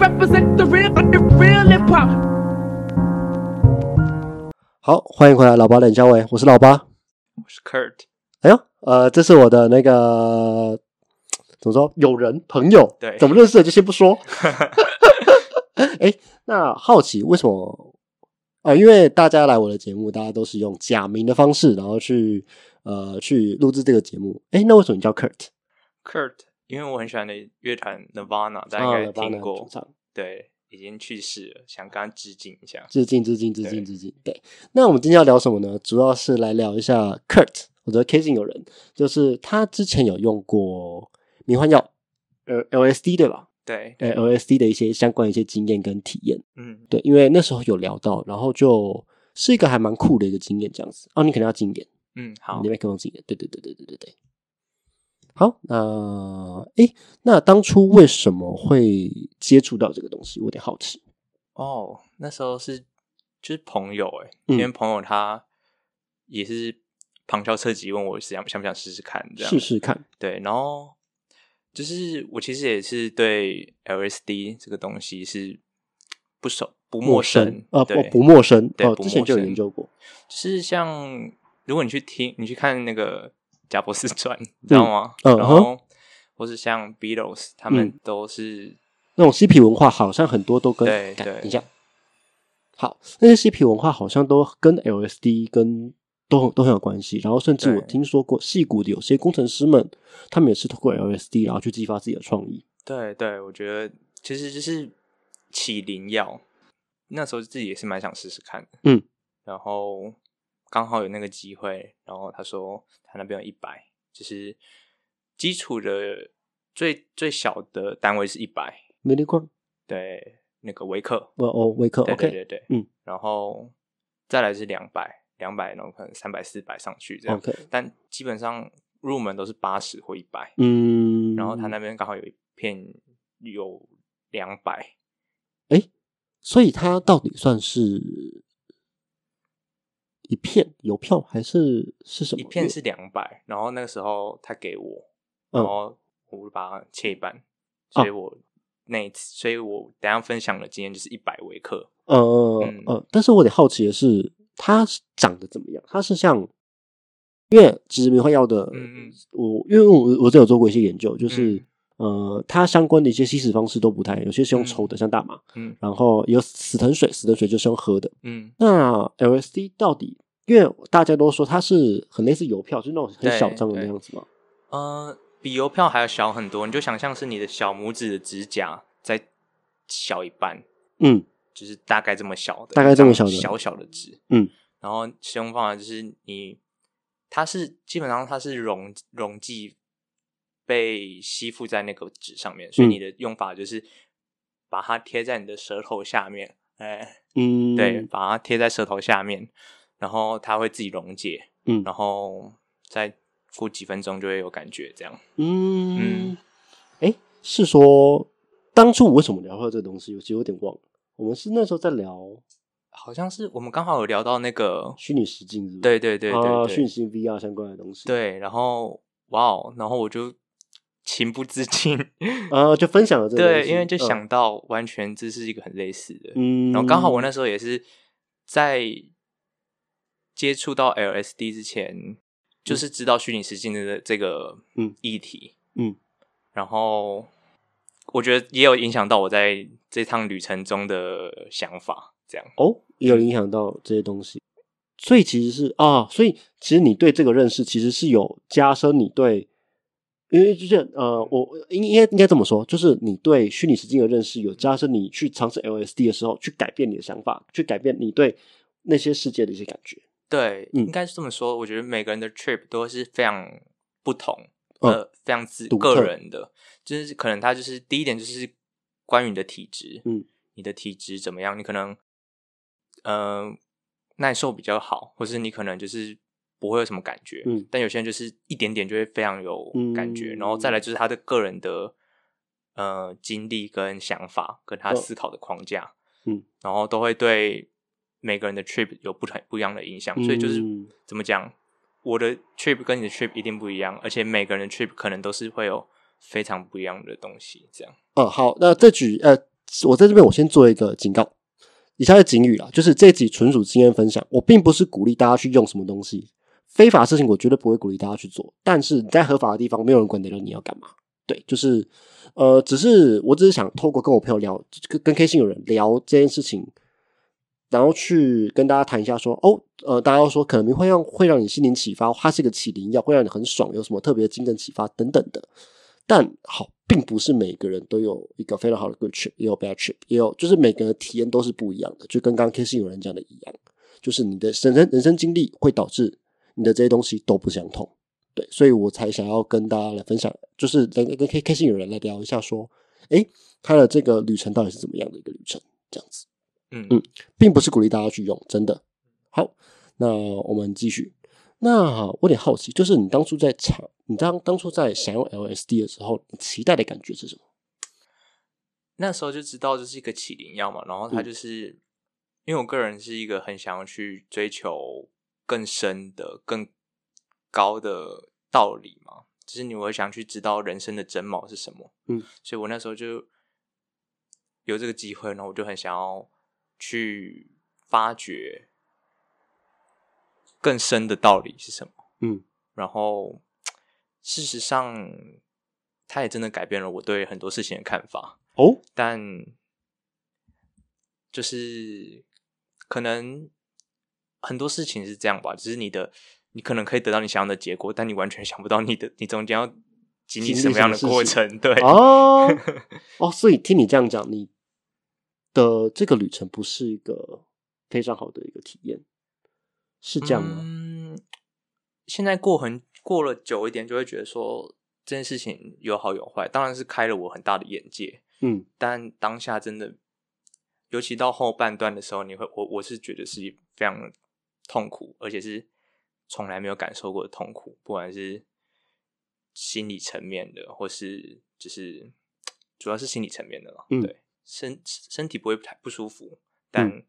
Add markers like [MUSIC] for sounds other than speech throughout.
I represent the real, the real hip hop. 好，欢迎回来，老八冷肖伟，我是老八。我是 Kurt，哎呦，呃，这是我的那个怎么说，友人朋友，对怎么认识的就先不说。[LAUGHS] 哎，那好奇为什么？啊、因为大家来我的节目，大家都是用假名的方式，然后去呃去录制这个节目。哎，那为什么你叫 Kurt？Kurt，因为我很喜欢的乐团 Nirvana，大家啊应该听过，对，已经去世了，想跟他致敬一下。致敬致敬致敬致敬。对，那我们今天要聊什么呢？主要是来聊一下 Kurt，我的 K 姓友人，就是他之前有用过迷幻药，呃 LSD 对吧？对，呃 LSD 的一些相关的一些经验跟体验。嗯，对，因为那时候有聊到，然后就是一个还蛮酷的一个经验，这样子。哦，你可能要经验，嗯，好你，麦克风经验，对对对对对对对。好，那诶，那当初为什么会接触到这个东西？我有点好奇。哦，那时候是就是朋友哎，嗯因为朋友他也是旁敲侧击问我想想不想试试看，这样试试看，对，然后就是我其实也是对 LSD 这个东西是不熟不陌生啊，不不陌生哦，对不之前就有研究过。就是像如果你去听，你去看那个贾博士传，你知道吗？嗯然后或是像 Beatles，他们都是、那种嬉皮文化好像很多都跟对对干等一下，好，那些嬉皮文化好像都跟 LSD 跟都很都很有关系。然后甚至我对听说过，戏骨的有些工程师们，他们也是通过 LSD 然后去激发自己的创意。对对，我觉得其实就是起灵药。那时候自己也是蛮想试试看的，嗯，然后刚好有那个机会，然后他说他那边有一百，就是基础的最最小的单位是一百，Milligram，对，那个维克，哦哦，维克对对，OK，对对，嗯，然后再来是两百，两百，然后可能三百、四百上去这样 OK 但基本上入门都是八十或一百、嗯，然后他那。边刚好有一片有两百，所以它到底算是一片邮票还是是什么？一片是两百，然后那个时候他给我，嗯。然后我就把它切一半，所以我那一次，所以我等下分享的经验就是一百微克，呃呃嗯。呃，但是我得好奇的是，它是长得怎么样？它是像，因为其实迷幻药的，嗯嗯。我因为我我这有做过一些研究，就是、嗯呃，它相关的一些吸食方式都不太，有些是用抽的，像大麻，嗯然后有死藤水，死藤水就是用喝的。嗯，那 LSD 到底，因为大家都说它是很类似邮票，就是那种很小张的那样子嘛。呃，比邮票还要小很多，你就想象是你的小拇指的指甲再小一半，嗯就是大概这么小的，大概这么小的小小的纸，嗯，然后使用方法就是你，它是基本上它是溶溶剂被吸附在那个纸上面，所以嗯你的用法就是把它贴在你的舌头下面，哎，嗯，对，把它贴在舌头下面，然后它会自己溶解，嗯然后再过几分钟就会有感觉，这样。嗯嗯，哎，是说当初我为什么聊到这个东西？我其实有点忘了。我们是那时候在聊好像是我们刚好有聊到那个，虚拟实境，是是？对对对对啊，对讯息 VR 相关的东西。，对，然后哇哦，然后我就情不自禁，啊，[LAUGHS] 就分享了这个对，因为就嗯。想到完全这是一个很类似的，嗯，然后刚好我那时候也是在接触到 LSD 之前，就是知道虚拟实境的这个嗯议题，嗯，然后我觉得也有影响到我在这趟旅程中的想法，这样。哦，也有影响到这些东西。所以其实是啊，所以其实你对这个认识其实是有加深你对，因为就是呃，我应应该应该这么说，就是你对虚拟实境的认识有加深，你去尝试 LSD 的时候，去改变你的想法，去改变你对那些世界的一些感觉。对，嗯应该是这么说。我觉得每个人的 trip 都是非常不同，嗯呃，非常自个人的。就是可能他就是第一点就是关于你的体质，嗯，你的体质怎么样？你可能呃耐受比较好，或是你可能就是不会有什么感觉，嗯但有些人就是一点点就会非常有感觉。嗯然后再来就是他的个人的呃经历跟想法，跟他哦思考的框架，嗯，然后都会对每个人的 trip 有不同不一样的影响，所以就是嗯怎么讲，我的 trip 跟你的 trip 一定不一样，而且每个人的 trip 可能都是会有非常不一样的东西，这样。哦，好，那这局呃，我在这边我先做一个警告，以下是警语啦，就是这集纯属经验分享，我并不是鼓励大家去用什么东西，非法事情我绝对不会鼓励大家去做，但是你在合法的地方，没有人管得了你要干嘛。对，就是呃，只是我只是想透过跟我朋友聊，跟跟 K 信有人聊这件事情，然后去跟大家谈一下说，哦，呃，大家说可能会让会让你心灵启发，它是一个启灵药，会让你很爽，有什么特别的精神启发等等的。但好，并不是每个人都有一个非常好的 good trip，也有 bad trip，也有就是每个人体验都是不一样的，就跟刚刚 K 信有人讲的一样，就是你的人生人生经历会导致你的这些东西都不相同。对，所以我才想要跟大家来分享，就是跟跟 K K 信有人来聊一下，说，诶，他的这个旅程到底是怎么样的一个旅程？这样子，嗯嗯，并不是鼓励大家去用，真的。好，那我们继续。那我有点好奇，就是你当初在尝，你当当初在想用 LSD 的时候，你期待的感觉是什么？那时候就知道这是一个起灵药嘛，然后它嗯就是、因为我个人是一个很想要去追求更深的、更高的道理嘛，就是你会想去知道人生的真貌是什么，嗯，所以我那时候就有这个机会，然后我就很想要去发掘更深的道理是什么，嗯。然后事实上，它也真的改变了我对很多事情的看法。哦，但就是可能很多事情是这样吧，只是你的你可能可以得到你想要的结果，但你完全想不到你的你中间要经历什么样的过程。对，哦 [LAUGHS] 哦，所以听你这样讲，你的这个旅程不是一个非常好的一个体验，是这样吗？嗯，现在过很过了久一点，就会觉得说这件事情有好有坏，当然是开了我很大的眼界。嗯但当下真的，尤其到后半段的时候，你会我我是觉得是非常痛苦，而且是从来没有感受过的痛苦，不管是心理层面的，或是就是主要是心理层面的了。嗯对，身身体不会太不舒服，但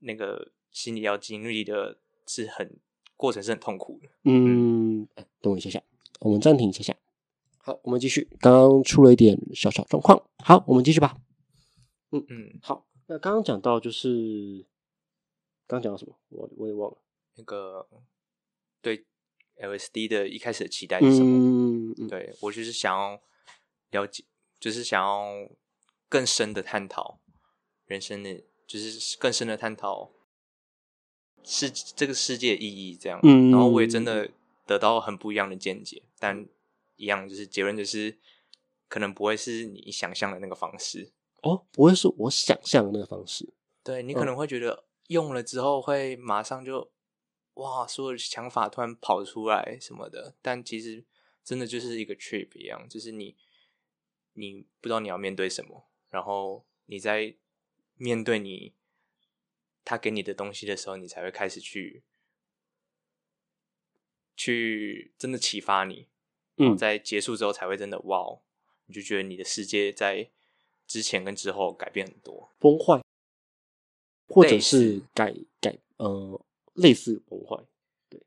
那个心理要经历的是很过程是很痛苦的。嗯，哎等我一下下，我们暂停一下下。好，我们继续。刚刚出了一点小小状况，好，我们继续吧。嗯嗯，好，那刚刚讲到就是，刚刚讲到什么？我我也忘了。那个对 LSD 的一开始的期待是什么？嗯嗯对我就是想要了解，就是想要更深的探讨人生的，就是更深的探讨世这个世界的意义这样。嗯然后我也真的得到很不一样的见解，但一样就是结论就是可能不会是你想象的那个方式。哦，不会是我想象的那个方式。对你可能会觉得用了之后会马上就哇，所有的想法突然跑出来什么的，但其实真的就是一个 trip 一样，就是你你不知道你要面对什么，然后你在面对你他给你的东西的时候，你才会开始去去真的启发你，然后嗯。在结束之后才会真的哇，哦你就觉得你的世界在之前跟之后改变很多。崩坏，或者是改改呃类似崩坏。对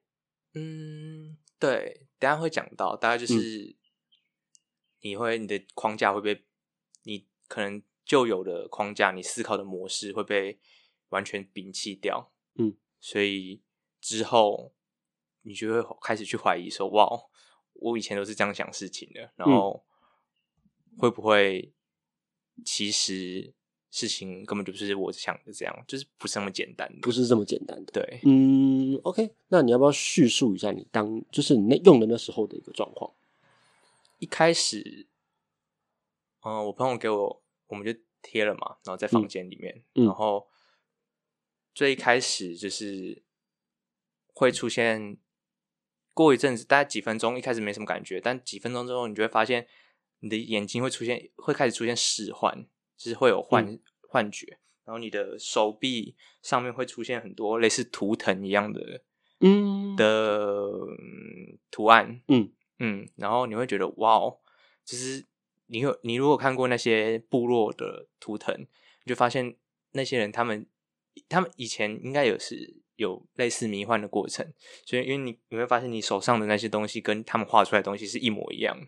嗯，对，等下会讲到，大概就是你会你的框架会被你可能旧有的框架，你思考的模式会被完全摒弃掉。嗯，所以之后你就会开始去怀疑说，哇，我以前都是这样想事情的，然后会不会其实事情根本就不是我想的这样，就是不是那么简单的，不是这么简单的。对。嗯，OK，那你要不要叙述一下你当就是你那用的那时候的一个状况？一开始，嗯、我朋友给我，我们就贴了嘛，然后在房间里面，嗯然后最一开始就是会出现，过一阵子，大概几分钟，一开始没什么感觉，但几分钟之后，你就会发现你的眼睛会出现，会开始出现视幻，就是会有幻、幻觉，然后你的手臂上面会出现很多类似图腾一样的嗯。的、嗯图案，嗯。嗯，然后你会觉得哇哦，就是你有你如果看过那些部落的图腾，你就发现那些人他们他们以前应该也是有类似迷幻的过程，所以因为你你会发现你手上的那些东西跟他们画出来的东西是一模一样的，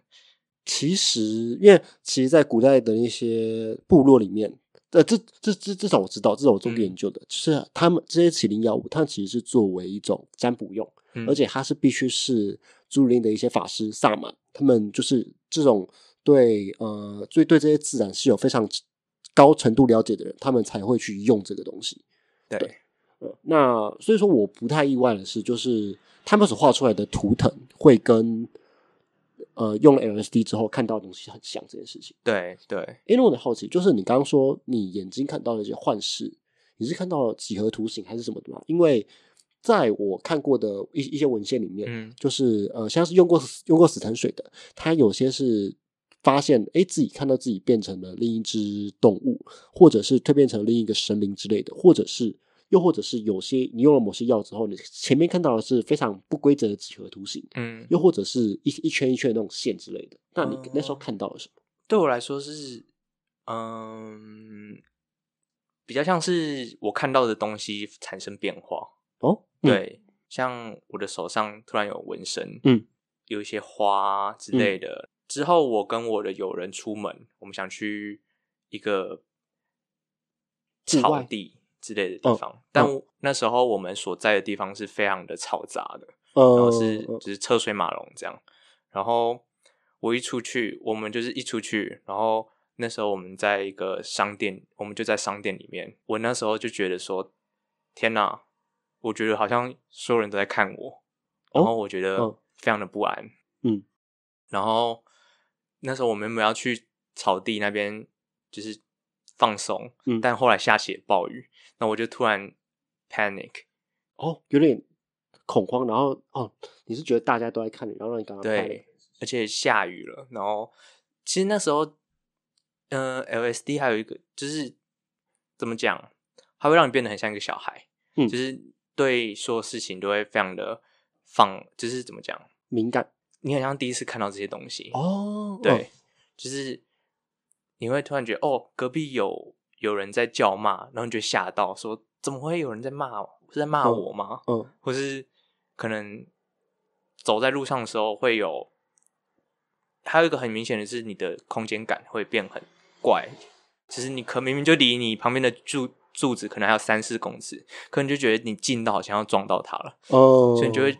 其实，因为其实，在古代的一些部落里面，呃，这这这至少我知道，至少我做过研究的，就是他们这些麒麟药物，它其实是作为一种占卜用，嗯。而且它是必须是朱林的一些法师萨满，他们就是这种对呃，对对这些自然是有非常高程度了解的人，他们才会去用这个东西。对。对呃，那所以说我不太意外的是，就是他们所画出来的图腾会跟呃用了 LSD 之后看到的东西很像这件事情。对对，因为我很好奇，就是你刚刚说你眼睛看到的一些幻视，你是看到几何图形还是什么的吗？因为在我看过的一一些文献里面，嗯就是呃，像是用过用过死藤水的，它有些是发现诶自己看到自己变成了另一只动物，或者是蜕变成另一个神灵之类的，或者是又或者是有些你用了某些药之后，你前面看到的是非常不规则的几何图形，嗯，又或者是一一圈一圈的那种线之类的。那你哦那时候看到了什么？对我来说是，嗯，比较像是我看到的东西产生变化。哦，嗯，对，像我的手上突然有纹身，嗯，有一些花之类的。之后我跟我的友人出门，我们想去一个草地之类的地嗯方，但那时候我们所在的地方是非常的嘈杂的，呃，然后是呃就是车水马龙这样。然后我一出去，我们就是一出去，然后那时候我们在一个商店，我们就在商店里面。我那时候就觉得说，天哪，我觉得好像所有人都在看我，然后我觉得嗯非常的不安。嗯，然后那时候我们原本要去草地那边，就是放松，嗯但后来下起了暴雨，那我就突然 panic，哦，有点恐慌，然后哦，你是觉得大家都在看你，然后让你赶快拍对，而且下雨了，然后其实那时候，嗯、LSD 还有一个就是怎么讲，它会让你变得很像一个小孩，嗯就是对所有事情都会非常的放，就是怎么讲，敏感。你好像第一次看到这些东西，哦，对，就是你会突然觉得哦，隔壁有有人在叫骂，然后你就吓到，说怎么会有人在骂我？是在骂嗯我吗？嗯，或是可能走在路上的时候会有，还有一个很明显的是你的空间感会变很怪，其实你可明明就离你旁边的柱柱子可能还有三四公尺，可能就觉得你近到好像要撞到它了，哦，所以你就会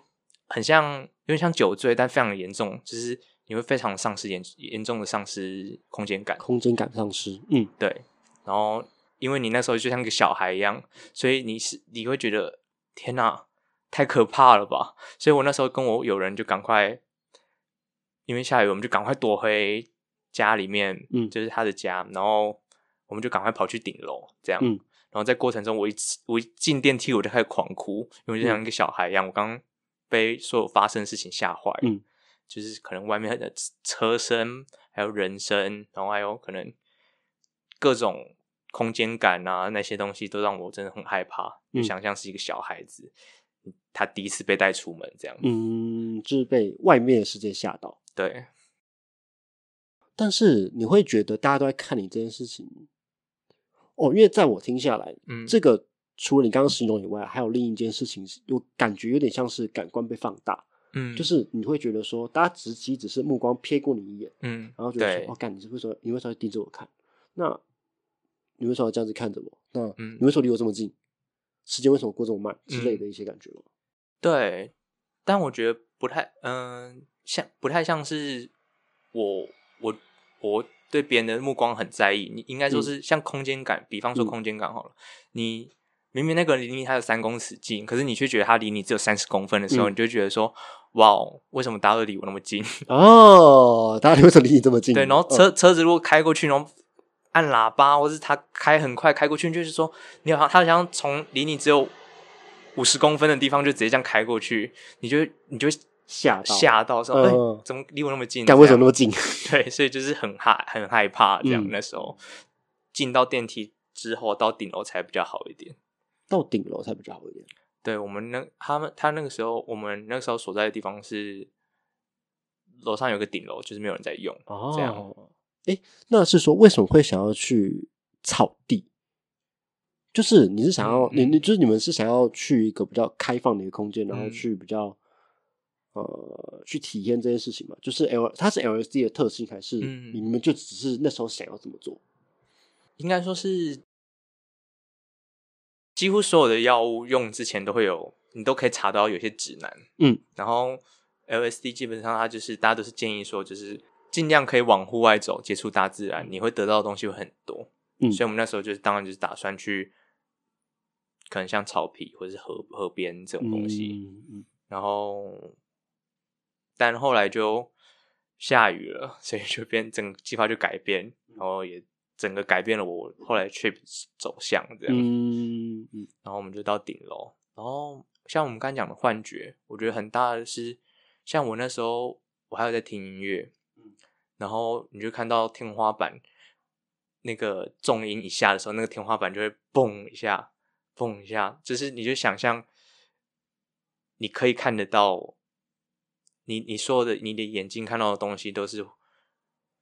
很像有点像酒醉，但非常严重，就是你会非常丧失严严重的丧失空间感。空间感丧失，嗯，对，然后因为你那时候就像个小孩一样，所以你是你会觉得天哪，太可怕了吧！所以我那时候跟我友人就赶快，因为下雨，我们就赶快躲回家里面，嗯就是他的家，然后我们就赶快跑去顶楼，这样，嗯然后在过程中，我一我一进电梯我就开始狂哭，因为就像一个小孩一样，我刚刚被所有发生的事情吓坏了，嗯就是可能外面的车声，还有人声，然后还有可能各种空间感啊，那些东西都让我真的很害怕。嗯就想象是一个小孩子，他第一次被带出门这样。嗯，就是被外面的世界吓到。对，但是你会觉得大家都在看你这件事情，哦，因为在我听下来，嗯，这个除了你刚刚形容以外，还有另一件事情是，有感觉有点像是感官被放大，嗯，就是你会觉得说，大家只其实只是目光瞥过你一眼，嗯，然后觉得说，哦，干，你是为什么？你为什么要盯着我看？那你为什么要这样子看着我？那嗯你为什么离我这么近？时间为什么过这么慢？之类的一些感觉吗？对，但我觉得不太，嗯、像不太像是我我我对别人的目光很在意。你应该说嗯是像空间感，比方说嗯空间感好了，你明明那个人离你还有三公尺近，可是你却觉得他离你只有三十公分的时候，嗯你就觉得说，哇，哦，为什么大家都离我那么近？[LAUGHS] 哦，大家为什么离你这么近？对，然后嗯车、车子如果开过去，然后按喇叭，或是他开很快开过去，就是说你好像他好像从离你只有五十公分的地方就直接这样开过去，你就你就吓吓到说，哎、嗯怎么离我那么近？干为什么那么近？[LAUGHS] 对，所以就是很害很害怕这样。嗯那时候进到电梯之后，到顶楼才比较好一点。到顶楼才比较好一点。对我们那他们他那个时候，我们那个时候所在的地方是楼上有个顶楼，就是没有人在用。这样哦，哎，那是说为什么会想要去草地？就是你是想要嗯你你就是你们是想要去一个比较开放的一个空间，然后嗯去比较呃去体验这件事情嘛？就是 L 它是 LSD 的特性，还是嗯你们就只是那时候想要这么做？应该说是几乎所有的药物用之前都会有，你都可以查到有些指南。嗯，然后 LSD 基本上它就是大家都是建议说，就是尽量可以往户外走，接触大自然，你会得到的东西会很多。嗯所以我们那时候就是当然就是打算去，可能像草皮或者是河河边这种东西。嗯嗯然后，但后来就下雨了，所以就变整个计划就改变，然后也整个改变了我后来 trip 走向这样。嗯嗯然后我们就到顶楼，然后像我们刚才讲的幻觉，我觉得很大的是，像我那时候我还有在听音乐，然后你就看到天花板那个重音一下的时候，那个天花板就会蹦一下，蹦一下，就是你就想象你可以看得到，你你所有的你的眼睛看到的东西都是，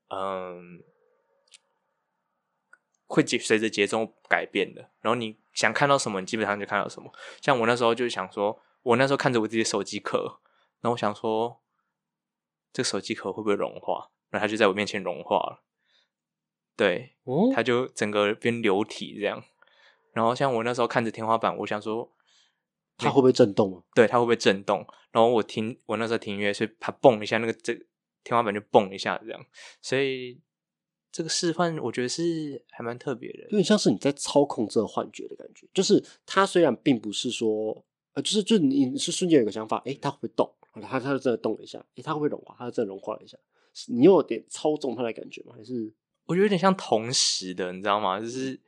嗯。会节随着节奏改变的，然后你想看到什么，你基本上就看到什么。像我那时候就想说，我那时候看着我自己的手机壳，然后我想说，这个手机壳会不会融化？然后它就在我面前融化了。对，哦，它就整个变流体这样。然后像我那时候看着天花板，我想说，它会不会震动啊？对，它会不会震动？然后我听我那时候听音乐，所以它蹦一下，那个这天花板就蹦一下这样。所以这个示范，我觉得是还蛮特别的有。点像是你在操控这个幻觉的感觉，就是它虽然并不是说，呃，就是就你你是瞬间有个想法，诶，它会不会动？它它就真的动了一下，诶，它会不会融化？它就真的融化了一下，你有点操纵它的感觉吗？还是我觉得有点像同时的，你知道吗？就是，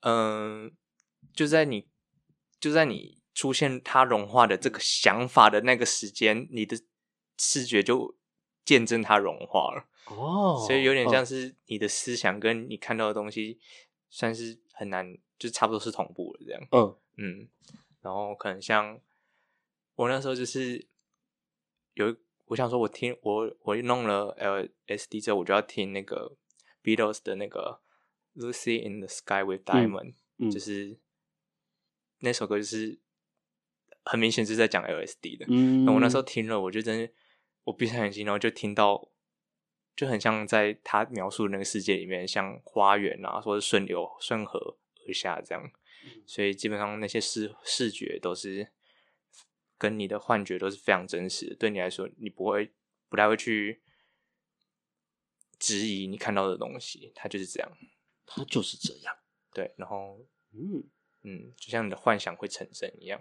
嗯、就在你就在你出现它融化的这个想法的那个时间，你的视觉就见证它融化了，哦所以有点像嗯是你的思想跟你看到的东西，算是很难，就差不多是同步的这样。嗯嗯，然后可能像我那时候就是有，我想说我听我我弄了 LSD 之后，我就要听那个 Beatles 的那个 Lucy in the Sky with Diamond，、嗯就是那首歌就是很明显是在讲 LSD 的。嗯，那我那时候听了，我就真的我闭上眼睛，然后就听到，就很像在他描述的那个世界里面，像花园啊，或者顺流顺河而下这样。所以基本上那些视视觉都是跟你的幻觉都是非常真实的。对你来说，你不会不太会去质疑你看到的东西，它就是这样。它就是这样，对，然后嗯，嗯，就像你的幻想会成真一样，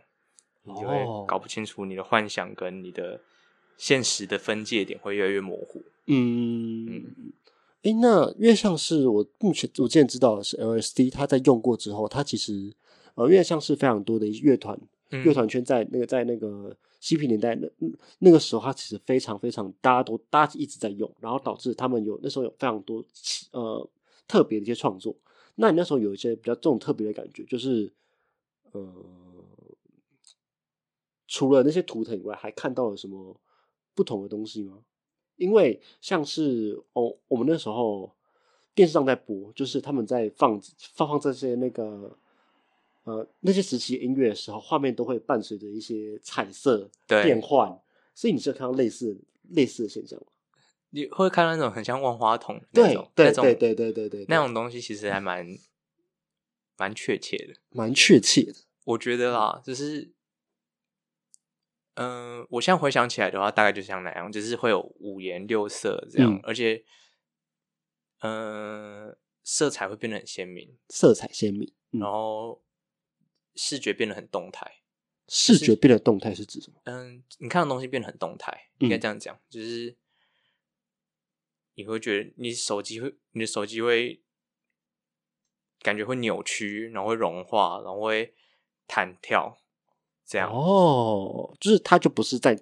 你就会哦搞不清楚你的幻想跟你的现实的分界点会越来越模糊。嗯，诶，那越像是我目前我之前知道的是 LSD，它在用过之后，它其实呃越像是非常多的乐团嗯乐团圈在那个在那个嬉皮年代那那个时候，它其实非常非常大家都大家一直在用，然后导致他们有那时候有非常多呃特别的一些创作。那你那时候有一些比较这种特别的感觉，就是呃除了那些图腾以外，还看到了什么不同的东西吗？因为像是哦，我们那时候电视上在播，就是他们在放放放这些那个呃那些时期音乐的时候，画面都会伴随着一些彩色对变换，所以你是有看到类似类似的现象吗？你会看到那种很像万花筒那对种那种对对对对对对，那种东西，其实还蛮蛮确切的。蛮确切的。我觉得啦，就是，嗯、我现在回想起来的话，大概就像那样，就是会有五颜六色这样，嗯而且，嗯、色彩会变得很鲜明，色彩鲜明，嗯然后视觉变得很动态。视觉变得动态是指什么？嗯，你看的东西变得很动态，嗯应该这样讲，就是你会觉得你手机会，你的手机会感觉会扭曲，然后会融化，然后会弹跳，这样。哦，就是它就不是在，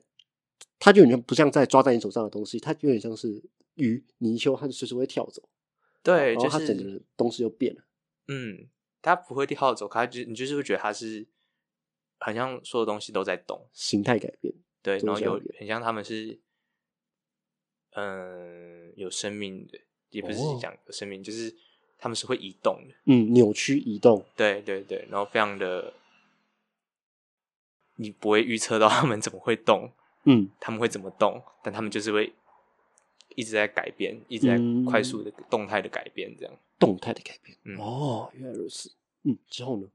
它就有点不像在抓在你手上的东西，它有点像是鱼泥鳅，它就随时会跳走，对，就然后它整个是东西就变了。嗯，它不会跳走，它就你就是会觉得它是很像所有东西都在动，形态改变，对，然后有很像他们是嗯有生命的，也不是哦。讲有生命，就是他们是会移动的。嗯，扭曲移动，对对对，然后非常的你不会预测到他们怎么会动，嗯。他们会怎么动，但他们就是会一直在改变，一直在嗯快速的动态的改变，这样。动态的改变。嗯哦，原来如此。嗯，之后呢？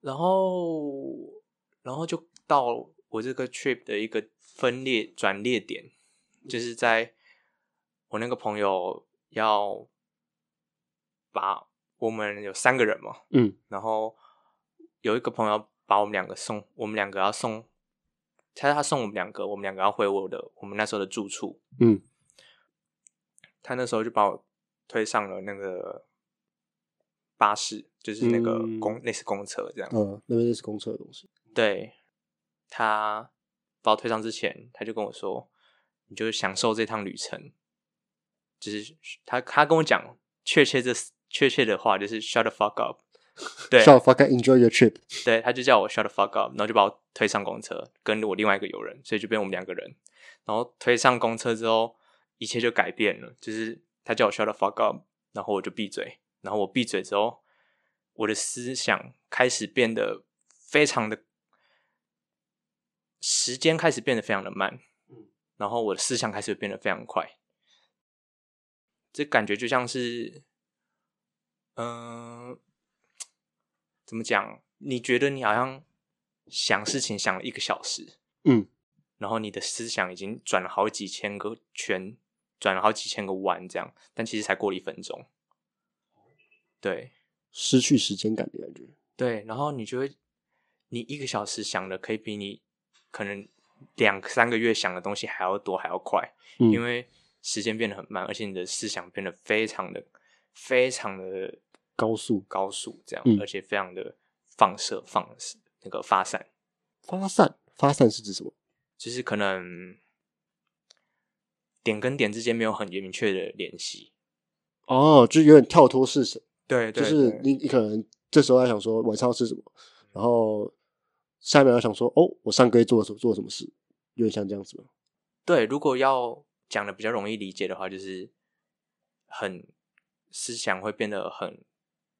然后，然后就到我这个 trip 的一个分裂转裂点，就是在我那个朋友要把我们有三个人嘛，嗯然后有一个朋友把我们两个送，我们两个要送，他他送我们两个，我们两个要回我的我们那时候的住处，嗯他那时候就把我推上了那个巴士，就是那个嗯公、类似公车这样。嗯，那边是公车的东西。对他把我推上之前，他就跟我说：“你就享受这趟旅程。”就是他他跟我讲确切这确切的话，就是 “shut the fuck up”。[LAUGHS] 对 Shut the fuck up, enjoy your trip。对，他就叫我 “shut the fuck up”，然后就把我推上公车，跟我另外一个友人，所以就变我们两个人。然后推上公车之后，一切就改变了，就是他叫我 “shut the fuck up”，然后我就闭嘴，然后我闭嘴之后，我的思想开始变得非常的，时间开始变得非常的慢，然后我的思想开始变得非常快，这感觉就像是，嗯、怎么讲？你觉得你好像想事情想了一个小时，嗯然后你的思想已经转了好几千个圈，转了好几千个弯，这样，但其实才过了一分钟。对失去时间感的感觉。对，然后你就会，你一个小时想的可以比你可能两三个月想的东西还要多还要快，嗯，因为时间变得很慢，而且你的思想变得非常的非常的高速高速，这样，嗯而且非常的放射放那个发散。发散，发散是指什么？就是可能点跟点之间没有很明确的联系。哦，就有点跳脱式神，对就是你你可能这时候在想说晚上要吃什么，然后下一秒要想说哦，我上个月做了什么做了什么事，有点像这样子吗？对，如果要讲的比较容易理解的话，就是很思想会变得很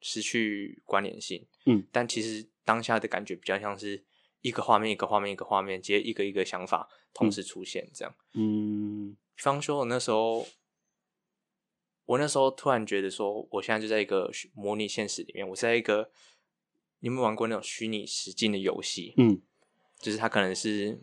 失去关联性。嗯，但其实当下的感觉比较像是一个画面一个画面一个画面接一个一个想法同时出现这样。嗯比方说，我那时候，我那时候突然觉得说，我现在就在一个模拟现实里面，我是在一个，你有没有玩过那种虚拟实境的游戏？嗯就是它可能是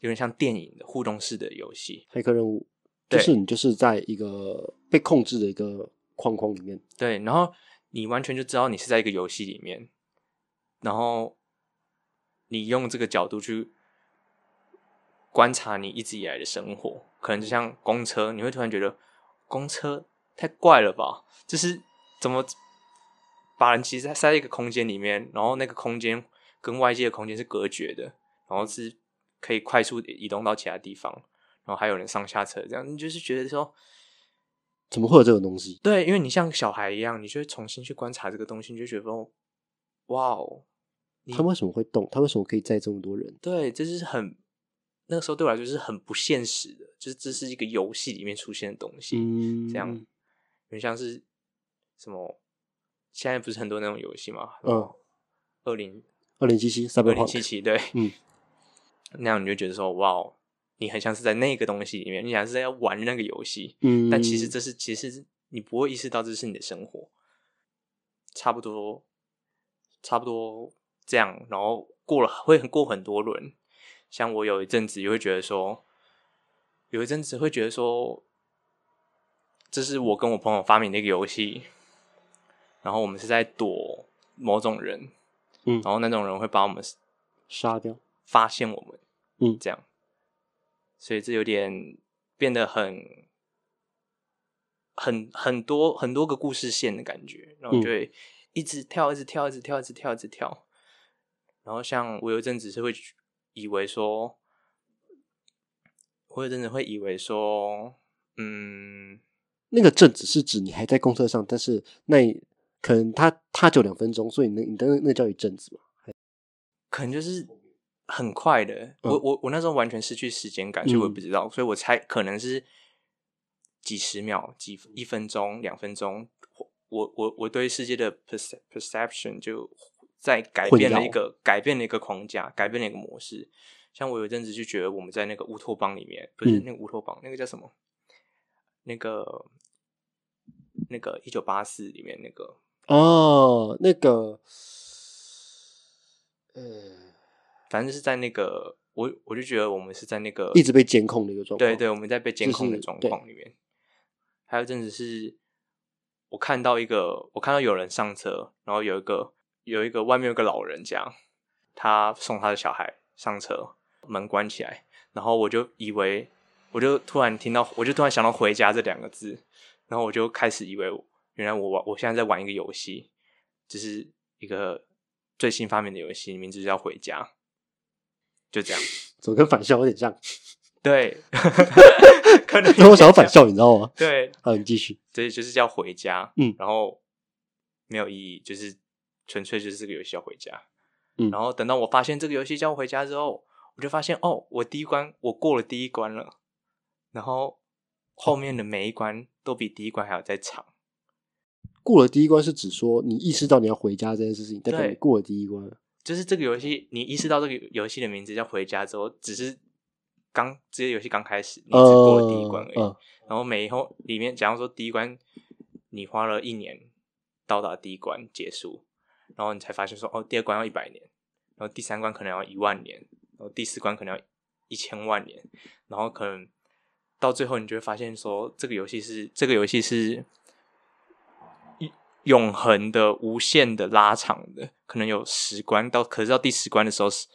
有点像电影的互动式的游戏。黑客任务就是你就是在一个被控制的一个框框里面，对，然后你完全就知道你是在一个游戏里面，然后你用这个角度去观察你一直以来的生活，可能就像公车，你会突然觉得公车太怪了吧？就是怎么把人其实塞在一个空间里面，然后那个空间跟外界的空间是隔绝的，然后是可以快速移动到其他地方，然后还有人上下车，这样你就是觉得说。怎么会有这种东西？对，因为你像小孩一样，你就会重新去观察这个东西，你就觉得说，哇哦，你他为什么会动？他为什么可以载这么多人？对，这是很那个时候对我来说是很不现实的，就是这是一个游戏里面出现的东西，嗯，这样，有点像是什么？现在不是很多那种游戏吗？嗯，二零二零七七三百二零七七，对，嗯，那样你就觉得说，哇哦，你很像是在那个东西里面，你像是在玩那个游戏，嗯，但其实这是其实你不会意识到这是你的生活，差不多差不多这样，然后过了会很过很多轮。像我有一阵子也会觉得说，有一阵子会觉得说，这是我跟我朋友发明的一个游戏，然后我们是在躲某种人，嗯。然后那种人会把我们杀掉，发现我们，嗯。这样，所以这有点变得很很很多很多个故事线的感觉，然后嗯就会一直跳，一直跳，一直跳，一直跳，一直跳。然后像我有一阵子是会以为说，我有阵子会以为说，嗯，那个阵子是指你还在公车上，但是那可能他他就两分钟，所以那你的那那叫一阵子嘛？可能就是很快的。我我我那时候完全失去时间感，所以我也不知道，所以我猜可能是几十秒、几一分钟、两分钟。我我我对世界的 perce- perception 就在改变了一个改变了一个框架，改变了一个模式。像我有一阵子就觉得我们在那个乌托邦里面，不是嗯那个乌托邦，那个叫什么？那个那个一九八四里面那个哦，那个，呃，反正是在那个我我就觉得我们是在那个一直被监控的一个状况。对对，我们在被监控的状况里面。还有一阵子是，我看到一个，我看到有人上车，然后有一个有一个外面有个老人家，他送他的小孩上车，门关起来，然后我就以为，我就突然听到，我就突然想到“回家”这两个字，然后我就开始以为，原来我玩，我现在在玩一个游戏，就是一个最新发明的游戏，名字叫《回家》，就这样。[LAUGHS] 怎么跟返校有点像？对，[LAUGHS] 可能让我想有点像到返校，你知道吗？对，[LAUGHS] 好，你继续。这就是叫回家，嗯然后没有意义，就是纯粹就是这个游戏叫回家，嗯然后等到我发现这个游戏叫回家之后，我就发现哦，我第一关我过了第一关了，然后后面的每一关都比第一关还要再长，过了第一关是指说你意识到你要回家这件事情，代表对你过了第一关了。就是这个游戏你意识到这个游戏的名字叫回家之后，只是刚这个游戏刚开始，你只过了第一关而已，嗯嗯。然后每以后里面，假如说第一关你花了一年到达第一关结束，然后你才发现说哦，第二关要一百年，然后第三关可能要一万年，然后第四关可能要一千万年，然后可能到最后你就会发现说这个游戏是这个游戏是一永恒的、无限的拉长的，可能有十关到，可是到第十关的时候，时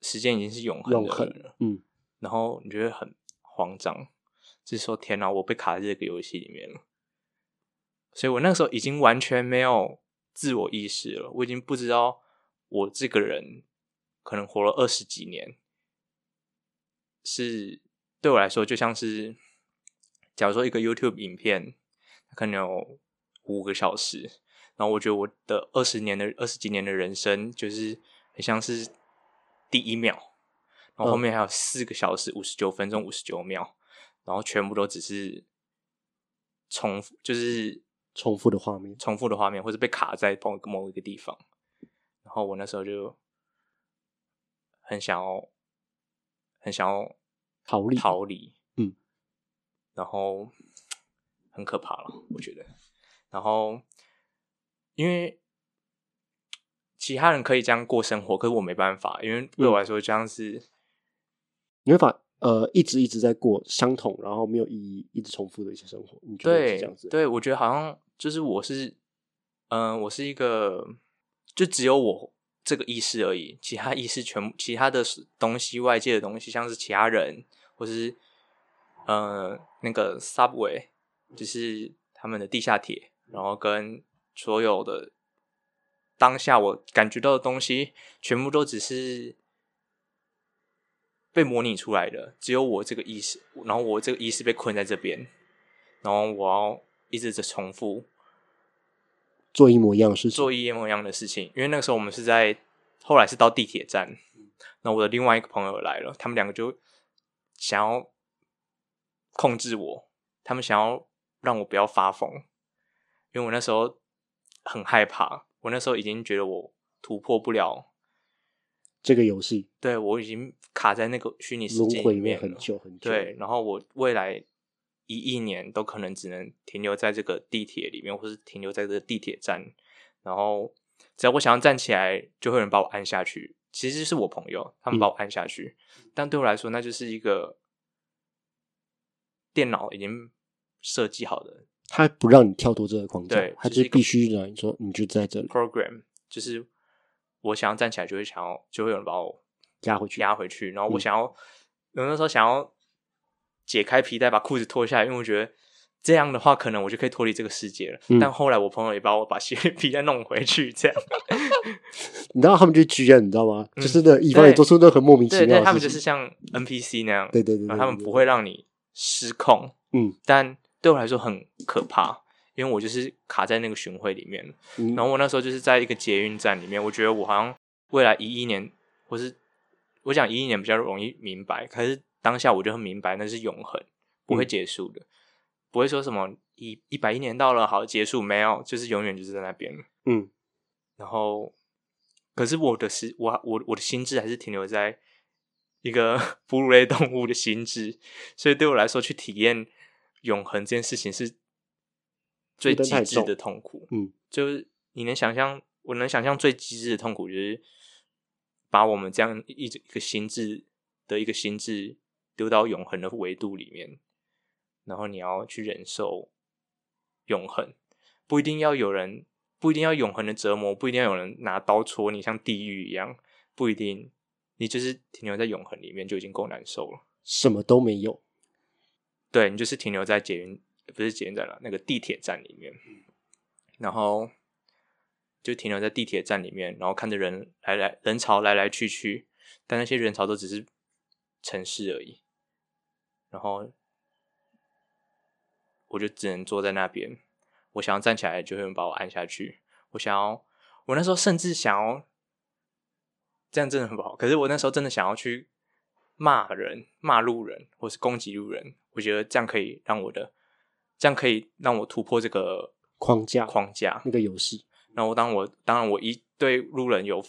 时间已经是永恒的永恒了。嗯，然后你觉得很慌张，就是说天哪，我被卡在这个游戏里面了。所以我那个时候已经完全没有自我意识了，我已经不知道我这个人可能活了二十几年，是对我来说就像是，假如说一个 YouTube 影片，它可能有五个小时，然后我觉得我的二十年的二十几年的人生，就是很像是第一秒，然后后面还有四个小时五十九分钟五十九秒，然后全部都只是重复，就是重复的画面。重复的画面，或者被卡在某某一个地方。然后我那时候就很想要，很想要逃离逃离，嗯，然后很可怕了，我觉得。然后因为其他人可以这样过生活，可是我没办法，因为对我来说这样是。你会把呃一直一直在过相同，然后没有意义、一直重复的一些生活，你觉得这样子？对，我觉得好像就是我是，嗯、我是一个，就只有我这个意识而已，其他意识全部其他的东西，外界的东西，像是其他人或是呃那个 subway，就是他们的地下铁，然后跟所有的当下我感觉到的东西，全部都只是。被模拟出来的，只有我这个意识，然后我这个意识被困在这边，然后我要一直在重复做一模一样的事情。做一模一样的事情。因为那个时候我们是在后来是到地铁站，那我的另外一个朋友来了，他们两个就想要控制我，他们想要让我不要发疯，因为我那时候很害怕，我那时候已经觉得我突破不了，这个游戏对我已经卡在那个虚拟世界里面很。久很久。对，，然后我未来一亿年都可能只能停留在这个地铁里面，或是停留在这个地铁站。然后只要我想要站起来，就会有人把我按下去。其实是我朋友，他们把我按下去，但对我来说，那就是一个电脑已经设计好的它不让你跳脱这个框架对，它就是必须让你说你就在这里 program，就是我想要站起来，就会想要，就会有人把我压回去。压回去，然后我嗯想要，我那时候想要解开皮带，把裤子脱下来，因为我觉得这样的话，可能我就可以脱离这个世界了。嗯但后来我朋友也把我把鞋 [LAUGHS] 皮带弄回去，这样，[LAUGHS] 你知道他们就居然你知道吗？嗯就是那乙方也做出那很莫名其对对，妙他们。就是像 NPC 那样，对对对对对对然后他们不会让你失控，嗯但对我来说很可怕，因为我就是卡在那个巡回里面然后我那时候就是在一个捷运站里面，我觉得我好像未来一一年，或是我讲一一年比较容易明白，可是当下我就很明白那是永恒，不会嗯。结束的，不会说什么一一百一年到了好结束没有，就是永远就是在那边。嗯。然后可是我的是，我我我的心智还是停留在一个 [LAUGHS] 哺乳类动物的心智，所以对我来说，去体验永恒这件事情是最极致的痛苦。嗯，就是你能想象，我能想象最极致的痛苦，就是把我们这样一一个心智的一个心智丢到永恒的维度里面，然后你要去忍受永恒，不一定要有人，不一定要永恒的折磨，不一定要有人拿刀戳你，像地狱一样，不一定，你就是停留在永恒里面就已经够难受了。什么都没有。对你就是停留在捷运，不是捷运站了，那个地铁站里面，然后就停留在地铁站里面，然后看着人来来人潮来来去去，但那些人潮都只是城市而已，然后我就只能坐在那边，我想要站起来，就会有人把我按下去，我想要，我那时候甚至想要，这样真的很不好，可是我那时候真的想要去骂人、骂路人，或是攻击路人。我觉得这样可以让我的，这样可以让我突破这个框架框架。那个游戏，然后当我当然我一对路人有